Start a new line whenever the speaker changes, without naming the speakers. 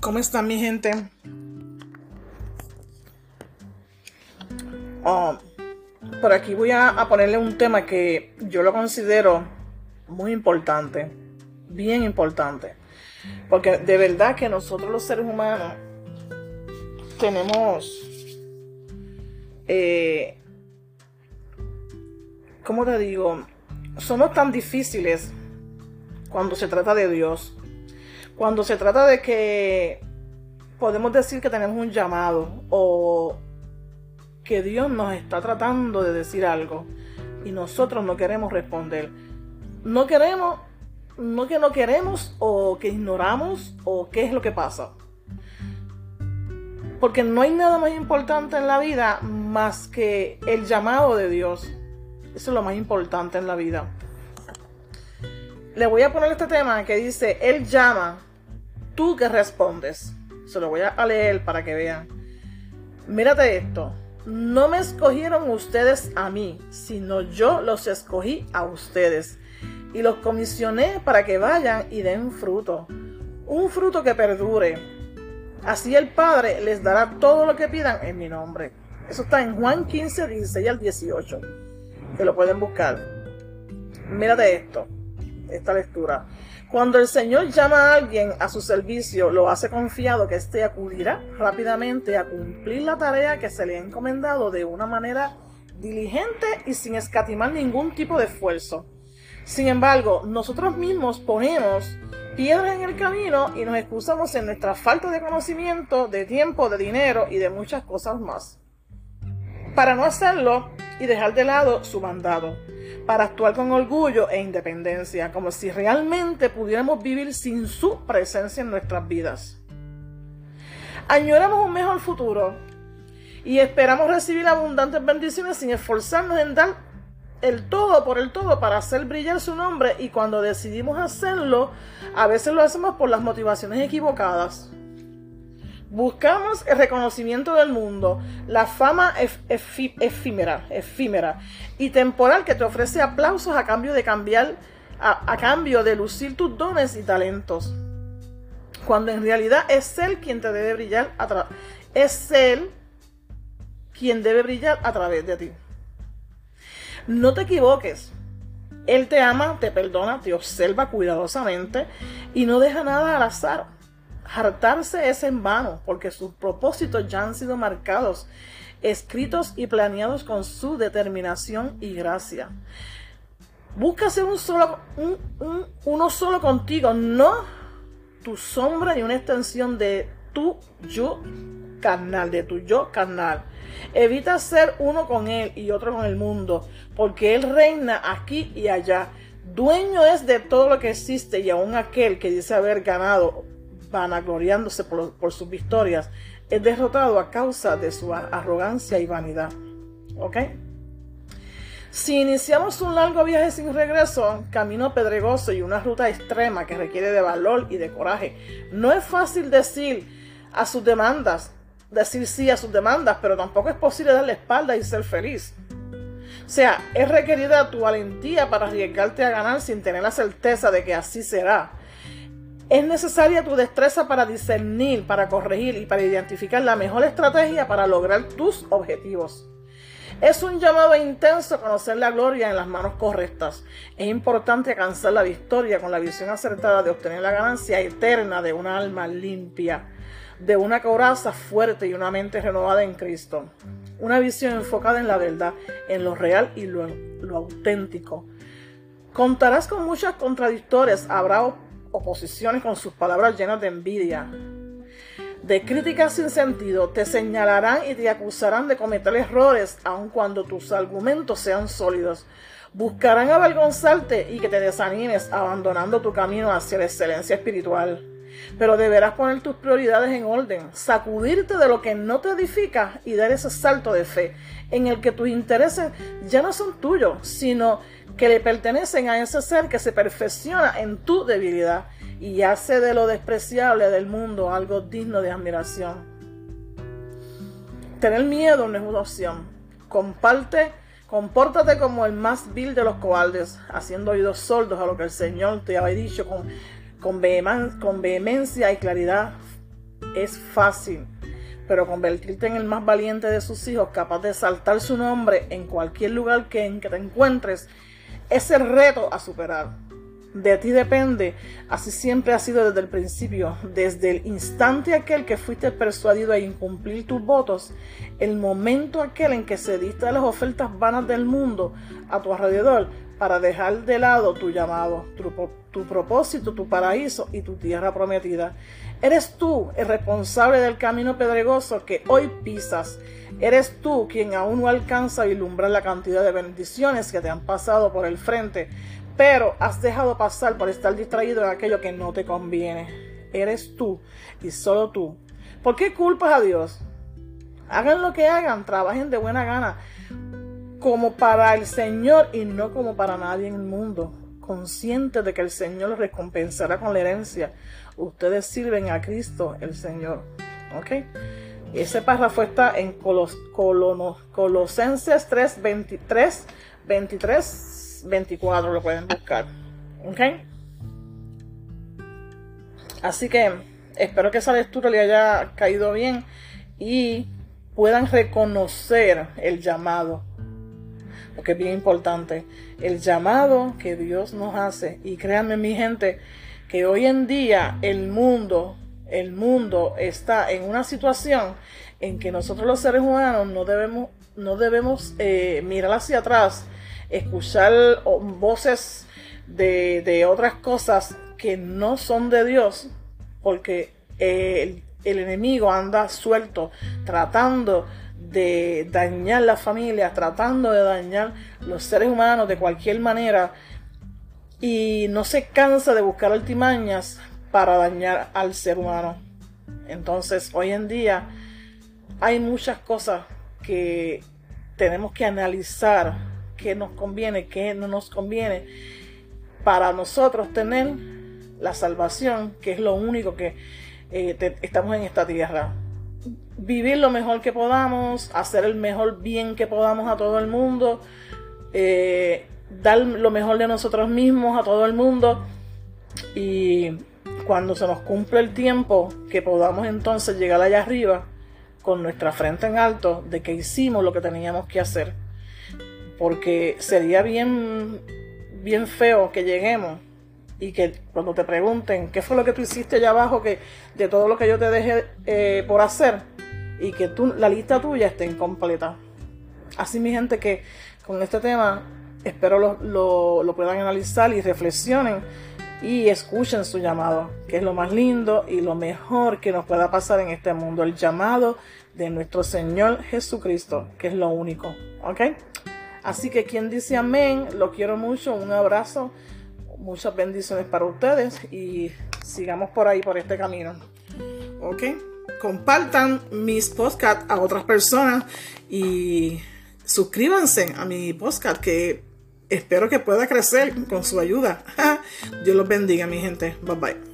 ¿cómo están mi gente? Oh, por aquí voy a, a, ponerle un tema que yo lo considero muy importante, bien importante, porque de verdad que nosotros los seres humanos tenemos, eh, ¿cómo te digo? Somos tan difíciles cuando se trata de Dios. Cuando se trata de que podemos decir que tenemos un llamado o que Dios nos está tratando de decir algo y nosotros no queremos responder. No queremos, no que no queremos o que ignoramos o qué es lo que pasa. Porque no hay nada más importante en la vida más que el llamado de Dios. Eso es lo más importante en la vida le voy a poner este tema que dice, Él llama, tú que respondes. Se lo voy a leer para que vean. Mírate esto. No me escogieron ustedes a mí, sino yo los escogí a ustedes. Y los comisioné para que vayan y den fruto. Un fruto que perdure. Así el Padre les dará todo lo que pidan en mi nombre. Eso está en Juan 15, 16 al 18. Que lo pueden buscar. Mírate esto esta lectura. Cuando el Señor llama a alguien a su servicio, lo hace confiado que éste acudirá rápidamente a cumplir la tarea que se le ha encomendado de una manera diligente y sin escatimar ningún tipo de esfuerzo. Sin embargo, nosotros mismos ponemos piedras en el camino y nos excusamos en nuestra falta de conocimiento, de tiempo, de dinero y de muchas cosas más. Para no hacerlo y dejar de lado su mandado para actuar con orgullo e independencia, como si realmente pudiéramos vivir sin su presencia en nuestras vidas. Añoramos un mejor futuro y esperamos recibir abundantes bendiciones sin esforzarnos en dar el todo por el todo para hacer brillar su nombre y cuando decidimos hacerlo, a veces lo hacemos por las motivaciones equivocadas. Buscamos el reconocimiento del mundo, la fama efímera, efímera y temporal que te ofrece aplausos a cambio de cambiar, a, cambio de lucir tus dones y talentos. Cuando en realidad es Él quien te debe brillar a es Él quien debe brillar a través de ti. No te equivoques. Él te ama, te perdona, te observa cuidadosamente y no deja nada al azar. Hartarse es en vano, porque sus propósitos ya han sido marcados, escritos y planeados con su determinación y gracia. Busca ser un solo, uno solo contigo, no tu sombra y una extensión de tu yo carnal, de tu yo carnal. Evita ser uno con él y otro con el mundo, porque él reina aquí y allá. Dueño es de todo lo que existe y aún aquel que dice haber ganado vanagloriándose por, por sus victorias, es derrotado a causa de su arrogancia y vanidad. ¿Ok? Si iniciamos un largo viaje sin regreso, camino pedregoso y una ruta extrema que requiere de valor y de coraje, no es fácil decir a sus demandas, decir sí a sus demandas, pero tampoco es posible darle espalda y ser feliz. O sea, es requerida tu valentía para arriesgarte a ganar sin tener la certeza de que así será. Es necesaria tu destreza para discernir, para corregir y para identificar la mejor estrategia para lograr tus objetivos. Es un llamado intenso a conocer la gloria en las manos correctas. Es importante alcanzar la victoria con la visión acertada de obtener la ganancia eterna de una alma limpia, de una coraza fuerte y una mente renovada en Cristo. Una visión enfocada en la verdad, en lo real y lo, lo auténtico. Contarás con muchas contradictorias, habrá oposiciones con sus palabras llenas de envidia, de críticas sin sentido, te señalarán y te acusarán de cometer errores, aun cuando tus argumentos sean sólidos. Buscarán avergonzarte y que te desanimes abandonando tu camino hacia la excelencia espiritual. Pero deberás poner tus prioridades en orden, sacudirte de lo que no te edifica y dar ese salto de fe en el que tus intereses ya no son tuyos, sino que le pertenecen a ese ser que se perfecciona en tu debilidad y hace de lo despreciable del mundo algo digno de admiración. Tener miedo no es una opción. Comparte, compórtate como el más vil de los cobardes, haciendo oídos sordos a lo que el Señor te ha dicho con con, con vehemencia y claridad es fácil, pero convertirte en el más valiente de sus hijos, capaz de saltar su nombre en cualquier lugar que, en que te encuentres, es el reto a superar. De ti depende, así siempre ha sido desde el principio, desde el instante aquel que fuiste persuadido a incumplir tus votos, el momento aquel en que cediste a las ofertas vanas del mundo a tu alrededor para dejar de lado tu llamado, tu, tu propósito, tu paraíso y tu tierra prometida. Eres tú el responsable del camino pedregoso que hoy pisas. Eres tú quien aún no alcanza a ilumbrar la cantidad de bendiciones que te han pasado por el frente pero has dejado pasar por estar distraído en aquello que no te conviene. Eres tú y solo tú. ¿Por qué culpas a Dios? Hagan lo que hagan, trabajen de buena gana, como para el Señor y no como para nadie en el mundo. Conscientes de que el Señor los recompensará con la herencia. Ustedes sirven a Cristo el Señor. ¿Ok? Ese párrafo está en Colos, Colosenses 3, 23, 23 24 lo pueden buscar. ¿Ok? Así que espero que esa lectura le haya caído bien y puedan reconocer el llamado. Porque es bien importante. El llamado que Dios nos hace. Y créanme mi gente, que hoy en día el mundo, el mundo está en una situación en que nosotros los seres humanos no debemos, no debemos eh, mirar hacia atrás escuchar voces de, otras cosas que no son de Dios, porque el, enemigo anda suelto tratando de dañar la familia, tratando de dañar los seres humanos de cualquier manera y no se cansa de buscar altimañas para dañar al ser humano. Entonces, hoy en día hay muchas cosas que tenemos que analizar qué nos conviene, qué no nos conviene, para nosotros tener la salvación, que es lo único que eh, estamos en esta tierra. Vivir lo mejor que podamos, hacer el mejor bien que podamos a todo el mundo, eh, dar lo mejor de nosotros mismos a todo el mundo. Y cuando se nos cumple el tiempo que podamos entonces llegar allá arriba con nuestra frente en alto de que hicimos lo que teníamos que hacer. Porque sería bien, bien feo que lleguemos y que cuando te pregunten qué fue lo que tú hiciste allá abajo, que de todo lo que yo te dejé eh, por hacer y que tú, la lista tuya esté incompleta. Así mi gente que con este tema espero lo, lo puedan analizar y reflexionen y escuchen su llamado, que es lo más lindo y lo mejor que nos pueda pasar en este mundo, el llamado de nuestro Señor Jesucristo, que es lo único, ¿ok? Así que quien dice amén, lo quiero mucho, un abrazo, muchas bendiciones para ustedes y sigamos por ahí, por este camino. ¿Ok? Compartan mis podcasts a otras personas y suscríbanse a mi podcast que espero que pueda crecer con su ayuda. Dios los bendiga, mi gente. Bye bye.